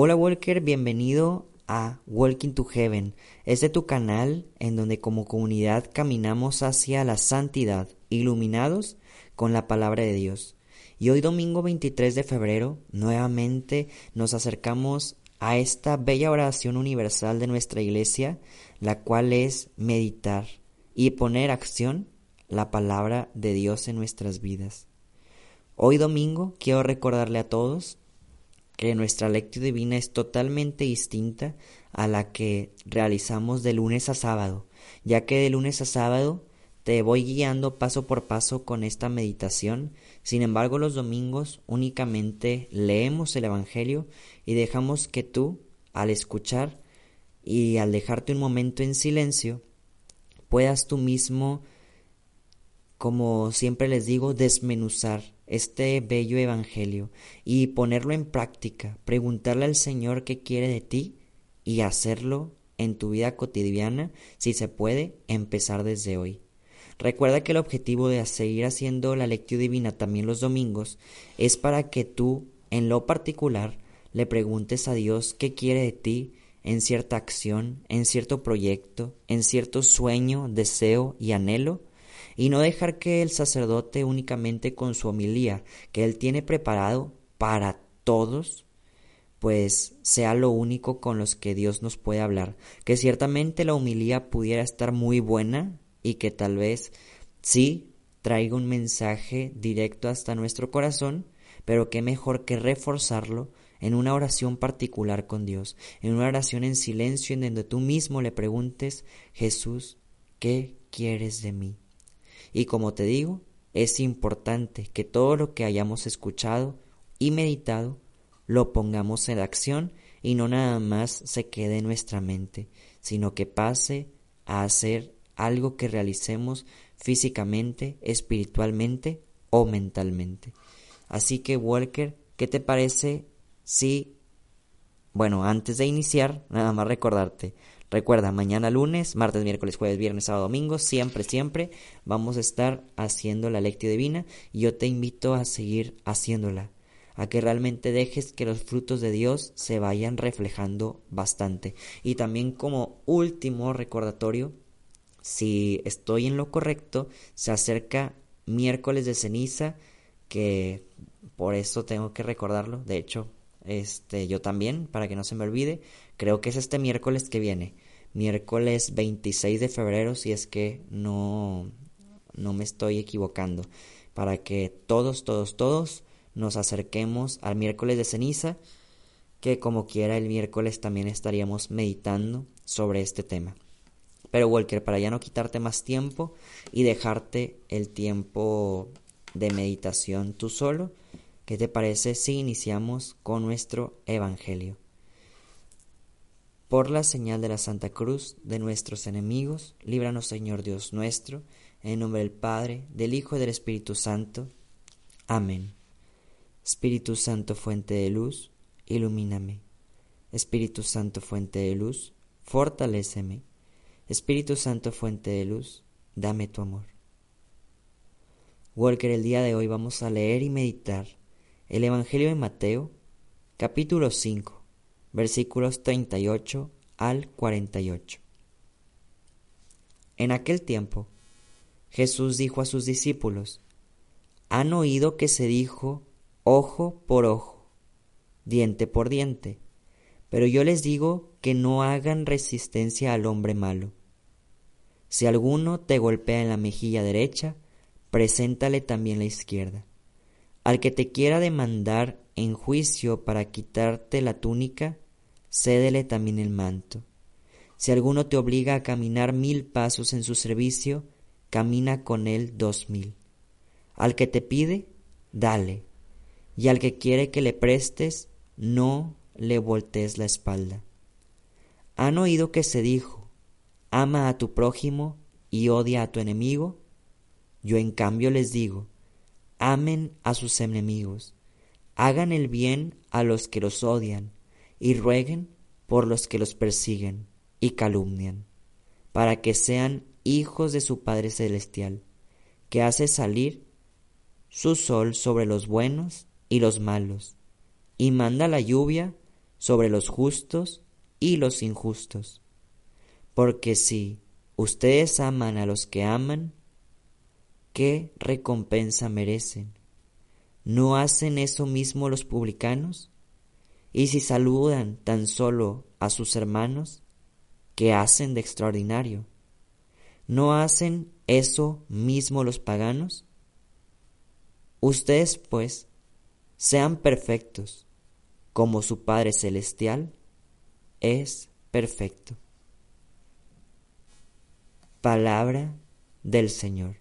Hola Walker, bienvenido a Walking to Heaven. Es de tu canal en donde como comunidad caminamos hacia la santidad, iluminados con la palabra de Dios. Y hoy domingo 23 de febrero, nuevamente nos acercamos a esta bella oración universal de nuestra iglesia, la cual es meditar y poner acción la palabra de Dios en nuestras vidas. Hoy domingo quiero recordarle a todos que nuestra lectura divina es totalmente distinta a la que realizamos de lunes a sábado, ya que de lunes a sábado te voy guiando paso por paso con esta meditación. Sin embargo, los domingos únicamente leemos el Evangelio y dejamos que tú, al escuchar y al dejarte un momento en silencio, puedas tú mismo, como siempre les digo, desmenuzar este bello Evangelio y ponerlo en práctica, preguntarle al Señor qué quiere de ti y hacerlo en tu vida cotidiana, si se puede, empezar desde hoy. Recuerda que el objetivo de seguir haciendo la lectura divina también los domingos es para que tú, en lo particular, le preguntes a Dios qué quiere de ti en cierta acción, en cierto proyecto, en cierto sueño, deseo y anhelo, y no dejar que el sacerdote únicamente con su homilía que él tiene preparado para todos, pues sea lo único con los que Dios nos puede hablar, que ciertamente la homilía pudiera estar muy buena y que tal vez sí traiga un mensaje directo hasta nuestro corazón, pero qué mejor que reforzarlo en una oración particular con Dios, en una oración en silencio en donde tú mismo le preguntes, Jesús, ¿qué quieres de mí? Y como te digo, es importante que todo lo que hayamos escuchado y meditado lo pongamos en acción y no nada más se quede en nuestra mente, sino que pase a hacer algo que realicemos físicamente, espiritualmente o mentalmente. Así que Walker, ¿qué te parece si, bueno, antes de iniciar, nada más recordarte, Recuerda, mañana lunes, martes, miércoles, jueves, viernes, sábado, domingo, siempre, siempre vamos a estar haciendo la lectio divina y yo te invito a seguir haciéndola, a que realmente dejes que los frutos de Dios se vayan reflejando bastante. Y también como último recordatorio, si estoy en lo correcto, se acerca miércoles de ceniza, que por eso tengo que recordarlo, de hecho, este, yo también, para que no se me olvide, creo que es este miércoles que viene, miércoles 26 de febrero, si es que no, no me estoy equivocando, para que todos, todos, todos nos acerquemos al miércoles de ceniza, que como quiera el miércoles también estaríamos meditando sobre este tema. Pero Walker, para ya no quitarte más tiempo y dejarte el tiempo de meditación tú solo, ¿Qué te parece si iniciamos con nuestro Evangelio? Por la señal de la Santa Cruz de nuestros enemigos, líbranos Señor Dios nuestro, en nombre del Padre, del Hijo y del Espíritu Santo. Amén. Espíritu Santo, fuente de luz, ilumíname. Espíritu Santo, fuente de luz, fortaléceme. Espíritu Santo, fuente de luz, dame tu amor. Walker, el día de hoy vamos a leer y meditar el Evangelio de Mateo, capítulo 5, versículos 38 al 48. En aquel tiempo, Jesús dijo a sus discípulos, Han oído que se dijo ojo por ojo, diente por diente, pero yo les digo que no hagan resistencia al hombre malo. Si alguno te golpea en la mejilla derecha, preséntale también la izquierda. Al que te quiera demandar en juicio para quitarte la túnica, cédele también el manto. Si alguno te obliga a caminar mil pasos en su servicio, camina con él dos mil. Al que te pide, dale, y al que quiere que le prestes, no le voltees la espalda. ¿Han oído que se dijo, ama a tu prójimo y odia a tu enemigo? Yo en cambio les digo, amen a sus enemigos, hagan el bien a los que los odian y rueguen por los que los persiguen y calumnian, para que sean hijos de su Padre Celestial, que hace salir su sol sobre los buenos y los malos, y manda la lluvia sobre los justos y los injustos. Porque si ustedes aman a los que aman, ¿qué recompensa merecen? ¿No hacen eso mismo los publicanos? Y si saludan tan solo a sus hermanos, ¿qué hacen de extraordinario? ¿No hacen eso mismo los paganos? Ustedes, pues, sean perfectos, como su Padre Celestial es perfecto. Palabra del Señor.